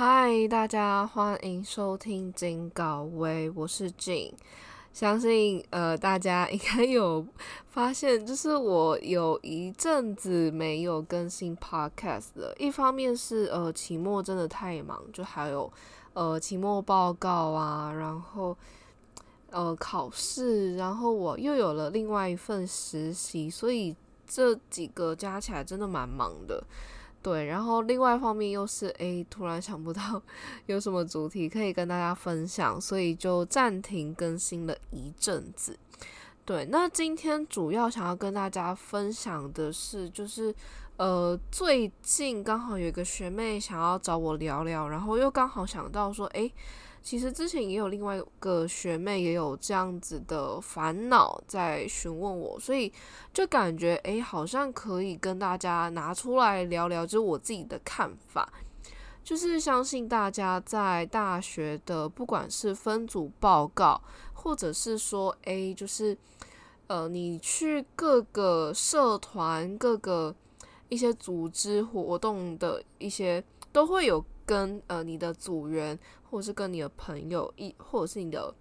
嗨，大家欢迎收听金稿威，我是 Jin。相信呃，大家应该有发现，就是我有一阵子没有更新 Podcast 了。一方面是呃，期末真的太忙，就还有呃，期末报告啊，然后呃，考试，然后我又有了另外一份实习，所以这几个加起来真的蛮忙的。对，然后另外一方面又是诶，突然想不到有什么主题可以跟大家分享，所以就暂停更新了一阵子。对，那今天主要想要跟大家分享的是，就是呃，最近刚好有一个学妹想要找我聊聊，然后又刚好想到说，诶。其实之前也有另外一个学妹也有这样子的烦恼在询问我，所以就感觉诶，好像可以跟大家拿出来聊聊，就是我自己的看法。就是相信大家在大学的不管是分组报告，或者是说诶，就是呃，你去各个社团、各个一些组织活动的一些，都会有跟呃你的组员。或者是跟你的朋友一，或者是你的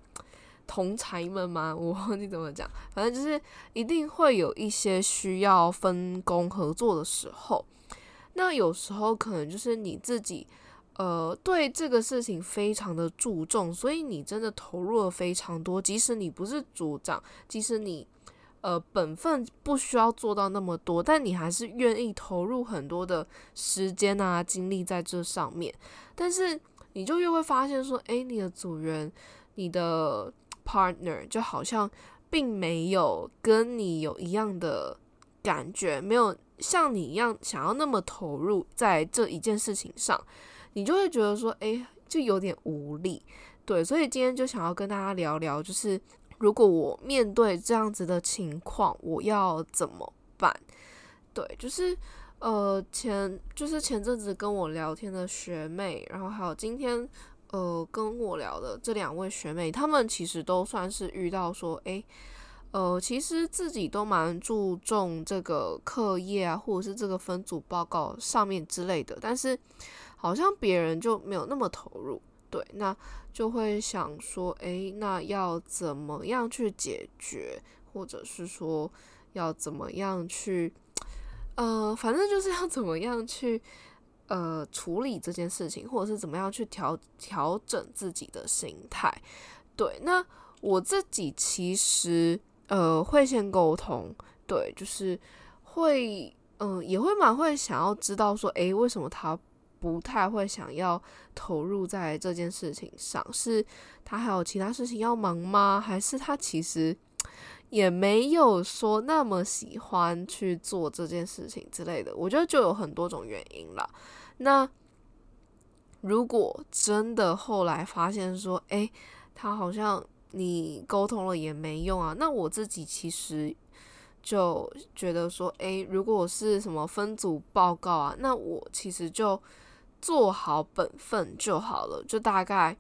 同才们吗？我忘记怎么讲，反正就是一定会有一些需要分工合作的时候。那有时候可能就是你自己，呃，对这个事情非常的注重，所以你真的投入了非常多。即使你不是组长，即使你呃本分不需要做到那么多，但你还是愿意投入很多的时间啊精力在这上面。但是。你就越会发现说，诶，你的组员、你的 partner 就好像并没有跟你有一样的感觉，没有像你一样想要那么投入在这一件事情上，你就会觉得说，诶，就有点无力。对，所以今天就想要跟大家聊聊，就是如果我面对这样子的情况，我要怎么办？对，就是。呃，前就是前阵子跟我聊天的学妹，然后还有今天呃跟我聊的这两位学妹，她们其实都算是遇到说，诶，呃，其实自己都蛮注重这个课业啊，或者是这个分组报告上面之类的，但是好像别人就没有那么投入，对，那就会想说，诶，那要怎么样去解决，或者是说要怎么样去。呃，反正就是要怎么样去呃处理这件事情，或者是怎么样去调调整自己的心态。对，那我自己其实呃会先沟通，对，就是会嗯也会蛮会想要知道说，诶，为什么他不太会想要投入在这件事情上？是他还有其他事情要忙吗？还是他其实？也没有说那么喜欢去做这件事情之类的，我觉得就有很多种原因了。那如果真的后来发现说，诶，他好像你沟通了也没用啊，那我自己其实就觉得说，诶，如果我是什么分组报告啊，那我其实就做好本分就好了，就大概。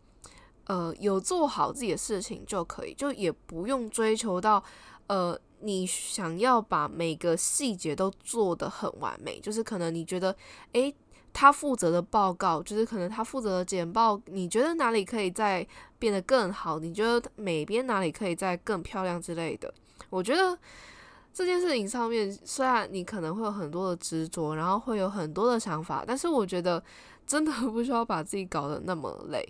呃，有做好自己的事情就可以，就也不用追求到，呃，你想要把每个细节都做得很完美。就是可能你觉得，诶，他负责的报告，就是可能他负责的简报，你觉得哪里可以再变得更好？你觉得每边哪里可以再更漂亮之类的？我觉得这件事情上面，虽然你可能会有很多的执着，然后会有很多的想法，但是我觉得 真的不需要把自己搞得那么累。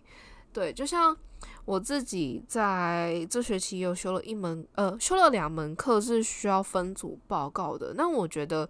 对，就像我自己在这学期有修了一门，呃，修了两门课是需要分组报告的。那我觉得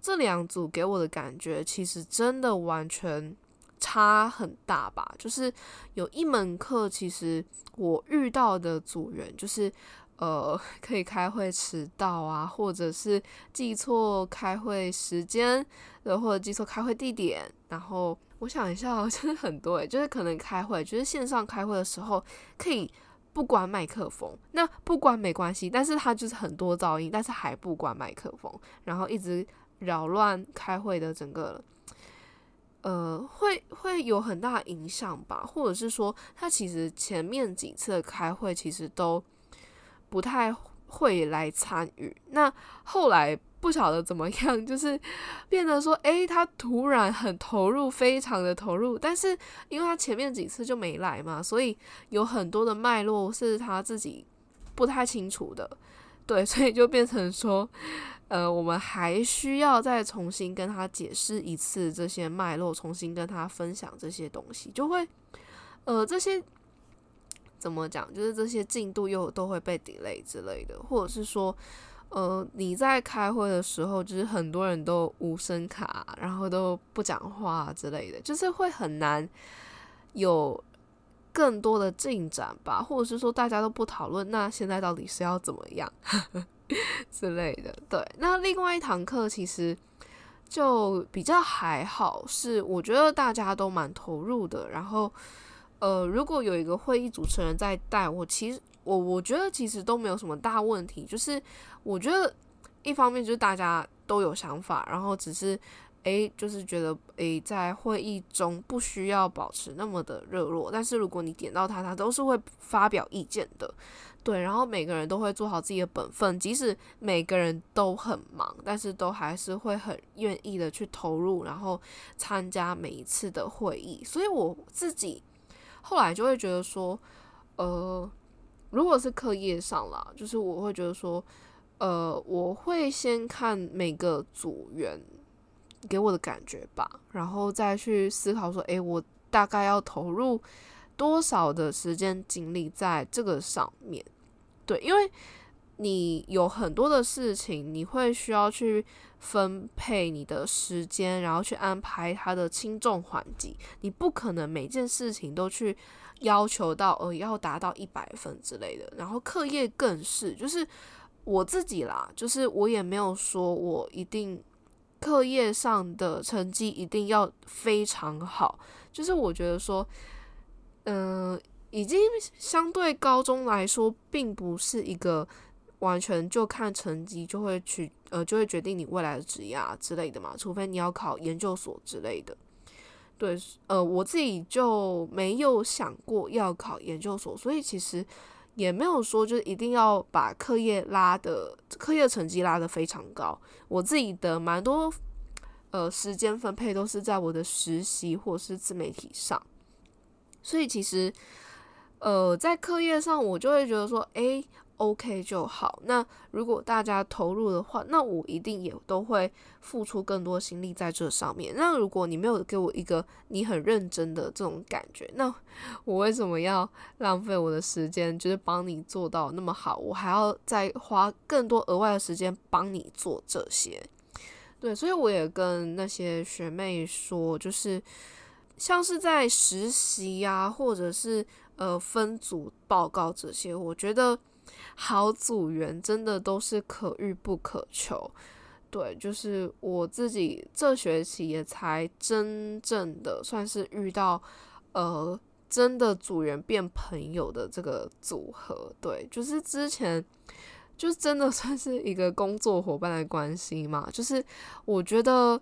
这两组给我的感觉其实真的完全差很大吧。就是有一门课，其实我遇到的组员就是呃，可以开会迟到啊，或者是记错开会时间，然后或者记错开会地点，然后。我想一下，真的很多诶，就是可能开会，就是线上开会的时候，可以不关麦克风，那不关没关系，但是它就是很多噪音，但是还不关麦克风，然后一直扰乱开会的整个，呃，会会有很大影响吧，或者是说，他其实前面几次开会其实都不太会来参与，那后来不晓得怎么样，就是变得说，诶，他突然很投入，非常的投入，但是因为他前面几次就没来嘛，所以有很多的脉络是他自己不太清楚的，对，所以就变成说，呃，我们还需要再重新跟他解释一次这些脉络，重新跟他分享这些东西，就会，呃，这些。怎么讲？就是这些进度又都会被 delay 之类的，或者是说，呃，你在开会的时候，就是很多人都无声卡，然后都不讲话之类的，就是会很难有更多的进展吧，或者是说大家都不讨论，那现在到底是要怎么样 之类的？对，那另外一堂课其实就比较还好，是我觉得大家都蛮投入的，然后。呃，如果有一个会议主持人在带我，其实我我觉得其实都没有什么大问题。就是我觉得一方面就是大家都有想法，然后只是诶，就是觉得诶，在会议中不需要保持那么的热络。但是如果你点到他，他都是会发表意见的，对。然后每个人都会做好自己的本分，即使每个人都很忙，但是都还是会很愿意的去投入，然后参加每一次的会议。所以我自己。后来就会觉得说，呃，如果是课业上啦，就是我会觉得说，呃，我会先看每个组员给我的感觉吧，然后再去思考说，诶，我大概要投入多少的时间精力在这个上面？对，因为你有很多的事情，你会需要去分配你的时间，然后去安排它的轻重缓急。你不可能每件事情都去要求到，呃，要达到一百分之类的。然后课业更是，就是我自己啦，就是我也没有说我一定课业上的成绩一定要非常好。就是我觉得说，嗯，已经相对高中来说，并不是一个。完全就看成绩就会去呃就会决定你未来的职业啊之类的嘛，除非你要考研究所之类的。对，呃，我自己就没有想过要考研究所，所以其实也没有说就是一定要把课业拉的课业成绩拉得非常高。我自己的蛮多呃时间分配都是在我的实习或是自媒体上，所以其实呃在课业上我就会觉得说，诶。OK 就好。那如果大家投入的话，那我一定也都会付出更多心力在这上面。那如果你没有给我一个你很认真的这种感觉，那我为什么要浪费我的时间，就是帮你做到那么好？我还要再花更多额外的时间帮你做这些。对，所以我也跟那些学妹说，就是像是在实习呀，或者是呃分组报告这些，我觉得。好组员真的都是可遇不可求，对，就是我自己这学期也才真正的算是遇到，呃，真的组员变朋友的这个组合，对，就是之前就真的算是一个工作伙伴的关系嘛，就是我觉得，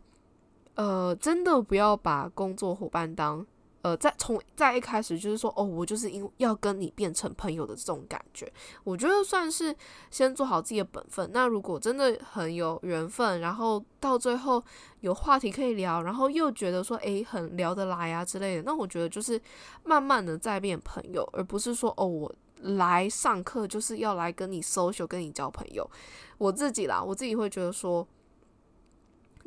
呃，真的不要把工作伙伴当。呃，在从在一开始就是说，哦，我就是因要跟你变成朋友的这种感觉，我觉得算是先做好自己的本分。那如果真的很有缘分，然后到最后有话题可以聊，然后又觉得说，诶，很聊得来啊之类的，那我觉得就是慢慢的再变朋友，而不是说，哦，我来上课就是要来跟你 social，跟你交朋友。我自己啦，我自己会觉得说。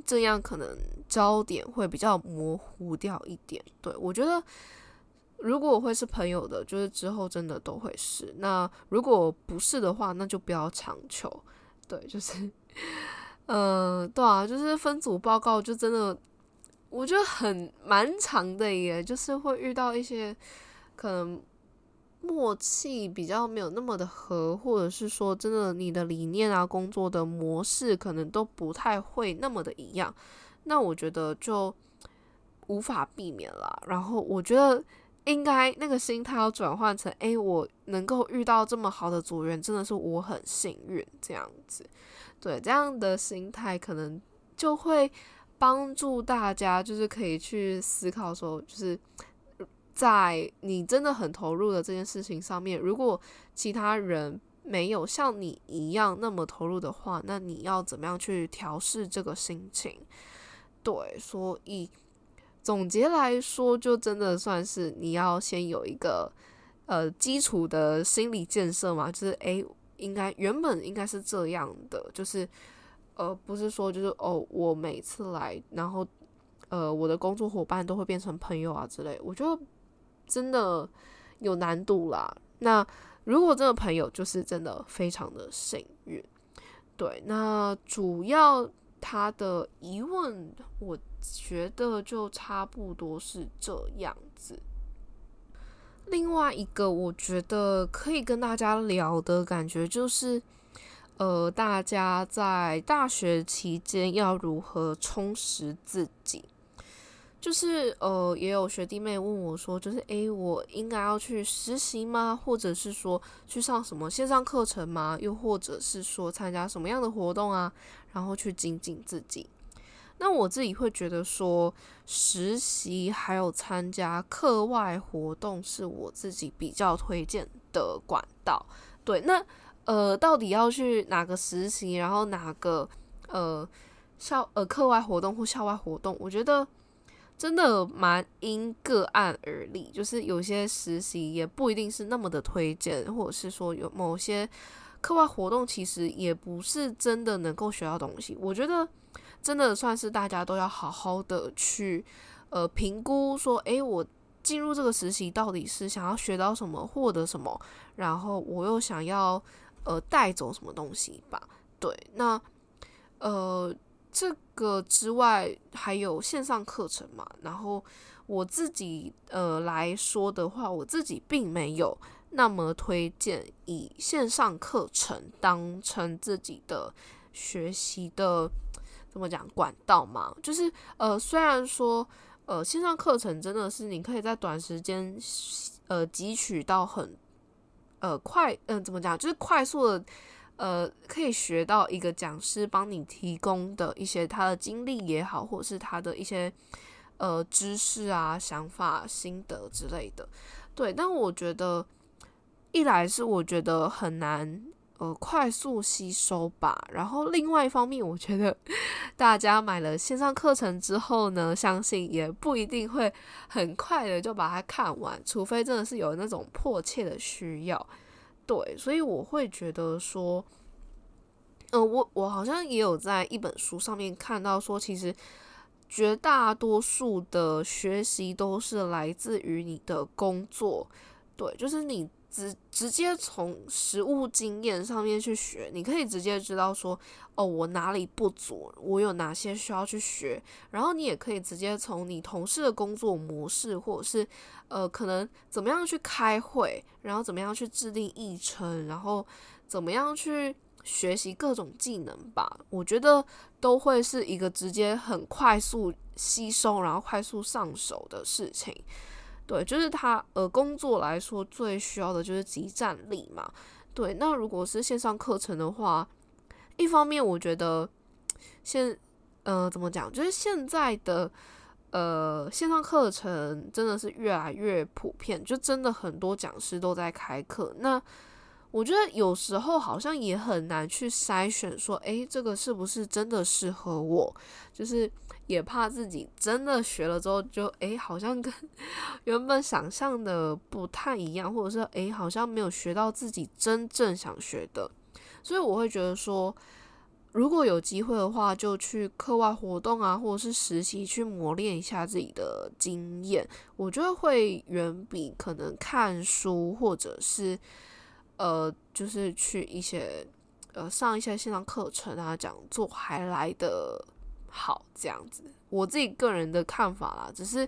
这样可能焦点会比较模糊掉一点。对我觉得，如果我会是朋友的，就是之后真的都会是。那如果不是的话，那就不要强求。对，就是，嗯，对啊，就是分组报告，就真的我觉得很蛮长的耶，就是会遇到一些可能。默契比较没有那么的合，或者是说真的，你的理念啊、工作的模式可能都不太会那么的一样，那我觉得就无法避免了。然后我觉得应该那个心态要转换成，诶，我能够遇到这么好的组员，真的是我很幸运这样子。对，这样的心态可能就会帮助大家，就是可以去思考说，就是。在你真的很投入的这件事情上面，如果其他人没有像你一样那么投入的话，那你要怎么样去调试这个心情？对，所以总结来说，就真的算是你要先有一个呃基础的心理建设嘛，就是诶，应该原本应该是这样的，就是呃不是说就是哦，我每次来，然后呃我的工作伙伴都会变成朋友啊之类，我觉得真的有难度啦。那如果这个朋友就是真的非常的幸运，对，那主要。他的疑问，我觉得就差不多是这样子。另外一个，我觉得可以跟大家聊的感觉就是，呃，大家在大学期间要如何充实自己。就是呃，也有学弟妹问我说，就是诶，我应该要去实习吗？或者是说去上什么线上课程吗？又或者是说参加什么样的活动啊？然后去精进自己。那我自己会觉得说，实习还有参加课外活动是我自己比较推荐的管道。对，那呃，到底要去哪个实习，然后哪个呃校呃课外活动或校外活动？我觉得。真的蛮因个案而立，就是有些实习也不一定是那么的推荐，或者是说有某些课外活动其实也不是真的能够学到东西。我觉得真的算是大家都要好好的去呃评估，说诶，我进入这个实习到底是想要学到什么，获得什么，然后我又想要呃带走什么东西吧？对，那呃。这个之外，还有线上课程嘛？然后我自己呃来说的话，我自己并没有那么推荐以线上课程当成自己的学习的怎么讲管道嘛？就是呃，虽然说呃线上课程真的是你可以在短时间呃汲取到很呃快嗯怎么讲，就是快速的。呃，可以学到一个讲师帮你提供的一些他的经历也好，或是他的一些呃知识啊、想法、心得之类的。对，但我觉得一来是我觉得很难呃快速吸收吧，然后另外一方面，我觉得大家买了线上课程之后呢，相信也不一定会很快的就把它看完，除非真的是有那种迫切的需要。对，所以我会觉得说，嗯，我我好像也有在一本书上面看到说，其实绝大多数的学习都是来自于你的工作，对，就是你。直直接从实物经验上面去学，你可以直接知道说，哦，我哪里不足，我有哪些需要去学。然后你也可以直接从你同事的工作模式，或者是呃，可能怎么样去开会，然后怎么样去制定议程，然后怎么样去学习各种技能吧。我觉得都会是一个直接很快速吸收，然后快速上手的事情。对，就是他呃，工作来说最需要的就是集战力嘛。对，那如果是线上课程的话，一方面我觉得现呃怎么讲，就是现在的呃线上课程真的是越来越普遍，就真的很多讲师都在开课。那我觉得有时候好像也很难去筛选，说诶，这个是不是真的适合我？就是也怕自己真的学了之后，就诶，好像跟 原本想象的不太一样，或者是诶，好像没有学到自己真正想学的。所以我会觉得说，如果有机会的话，就去课外活动啊，或者是实习去磨练一下自己的经验，我觉得会远比可能看书或者是。呃，就是去一些呃上一些线上课程啊、讲座还来的好这样子，我自己个人的看法啦，只是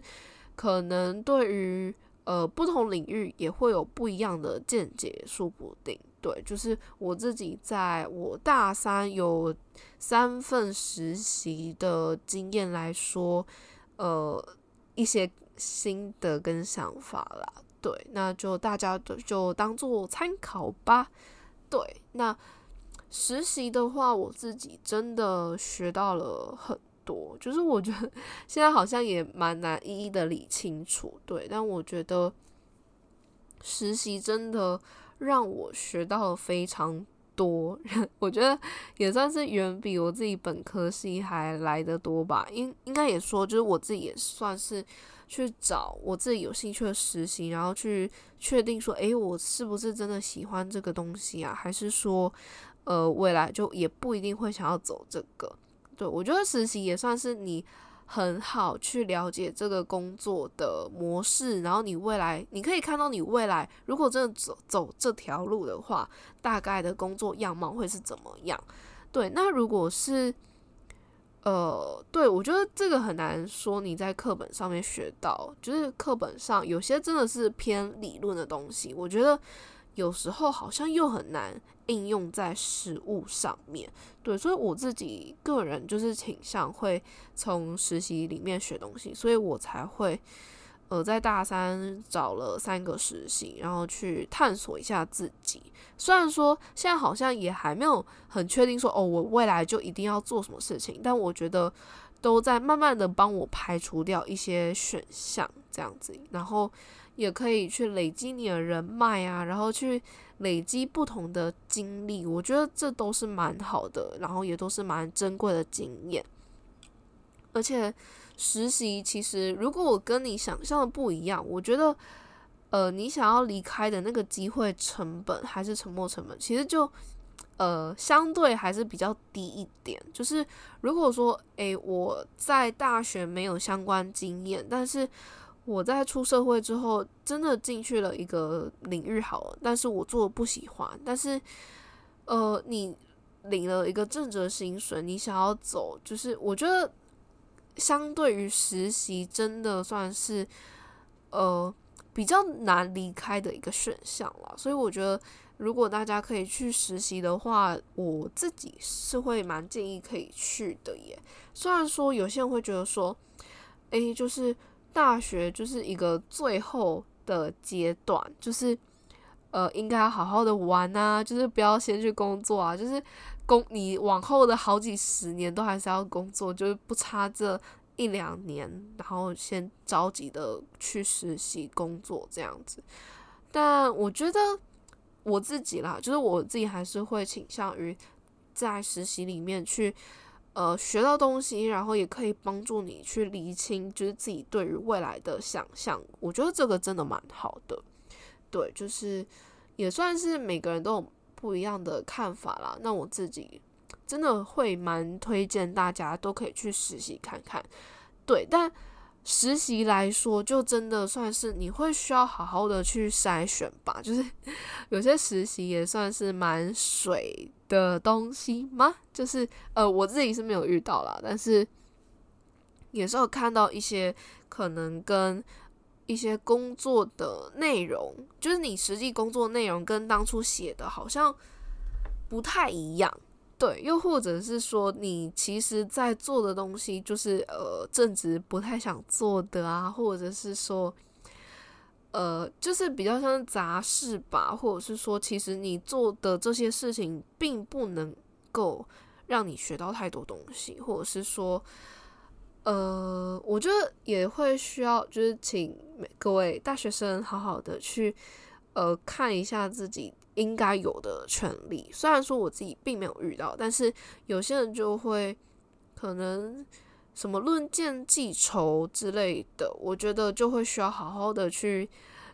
可能对于呃不同领域也会有不一样的见解，说不定。对，就是我自己在我大三有三份实习的经验来说，呃一些心得跟想法啦。对，那就大家就就当做参考吧。对，那实习的话，我自己真的学到了很多，就是我觉得现在好像也蛮难一一的理清楚。对，但我觉得实习真的让我学到了非常多，我觉得也算是远比我自己本科系还来得多吧。应应该也说，就是我自己也算是去找我自己有兴趣的实习，然后去确定说，诶，我是不是真的喜欢这个东西啊？还是说，呃，未来就也不一定会想要走这个？对我觉得实习也算是你。很好，去了解这个工作的模式，然后你未来你可以看到你未来如果真的走走这条路的话，大概的工作样貌会是怎么样？对，那如果是，呃，对我觉得这个很难说你在课本上面学到，就是课本上有些真的是偏理论的东西，我觉得。有时候好像又很难应用在实物上面，对，所以我自己个人就是倾向会从实习里面学东西，所以我才会呃在大三找了三个实习，然后去探索一下自己。虽然说现在好像也还没有很确定说哦，我未来就一定要做什么事情，但我觉得都在慢慢的帮我排除掉一些选项这样子，然后。也可以去累积你的人脉啊，然后去累积不同的经历，我觉得这都是蛮好的，然后也都是蛮珍贵的经验。而且实习其实，如果我跟你想象的不一样，我觉得，呃，你想要离开的那个机会成本还是沉没成本，其实就呃相对还是比较低一点。就是如果说，诶，我在大学没有相关经验，但是我在出社会之后，真的进去了一个领域好了，但是我做不喜欢。但是，呃，你领了一个正职薪水，你想要走，就是我觉得相对于实习，真的算是呃比较难离开的一个选项了。所以我觉得，如果大家可以去实习的话，我自己是会蛮建议可以去的耶。虽然说有些人会觉得说，诶，就是。大学就是一个最后的阶段，就是呃，应该好好的玩啊，就是不要先去工作啊，就是工你往后的好几十年都还是要工作，就是不差这一两年，然后先着急的去实习工作这样子。但我觉得我自己啦，就是我自己还是会倾向于在实习里面去。呃，学到东西，然后也可以帮助你去厘清，就是自己对于未来的想象。我觉得这个真的蛮好的，对，就是也算是每个人都有不一样的看法啦。那我自己真的会蛮推荐大家都可以去实习看看，对，但。实习来说，就真的算是你会需要好好的去筛选吧。就是 有些实习也算是蛮水的东西吗？就是呃，我自己是没有遇到啦，但是也是有看到一些可能跟一些工作的内容，就是你实际工作内容跟当初写的好像不太一样。对，又或者是说，你其实在做的东西就是呃，正直不太想做的啊，或者是说，呃，就是比较像杂事吧，或者是说，其实你做的这些事情并不能够让你学到太多东西，或者是说，呃，我觉得也会需要，就是请各位大学生好好的去呃看一下自己。应该有的权利，虽然说我自己并没有遇到，但是有些人就会可能什么论剑记仇之类的，我觉得就会需要好好的去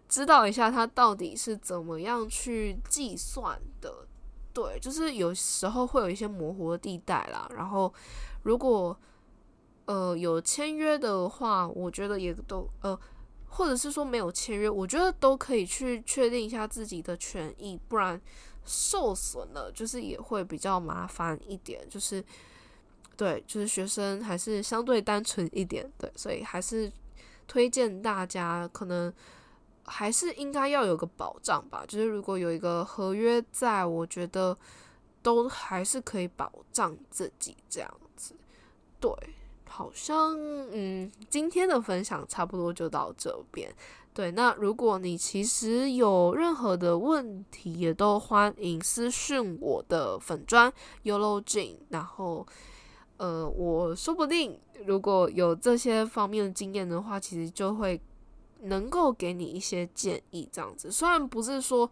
知道一下他到底是怎么样去计算的。对，就是有时候会有一些模糊的地带啦。然后如果呃有签约的话，我觉得也都呃。或者是说没有签约，我觉得都可以去确定一下自己的权益，不然受损了就是也会比较麻烦一点。就是对，就是学生还是相对单纯一点，对，所以还是推荐大家可能还是应该要有个保障吧。就是如果有一个合约在，我觉得都还是可以保障自己这样子，对。好像嗯，今天的分享差不多就到这边。对，那如果你其实有任何的问题，也都欢迎私讯我的粉砖 Yolo Jin。然后，呃，我说不定如果有这些方面的经验的话，其实就会能够给你一些建议。这样子，虽然不是说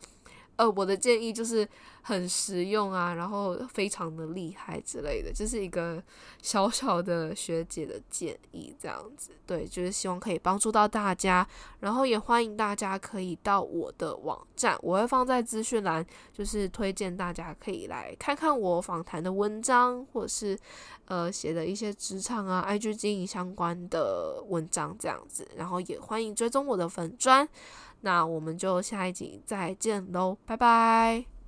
呃，我的建议就是很实用啊，然后非常的厉害之类的，就是一个小小的学姐的建议，这样子，对，就是希望可以帮助到大家，然后也欢迎大家可以到我的网站，我会放在资讯栏，就是推荐大家可以来看看我访谈的文章，或者是呃写的一些职场啊、IG 经营相关的文章这样子，然后也欢迎追踪我的粉砖。那我们就下一集再见喽，拜拜。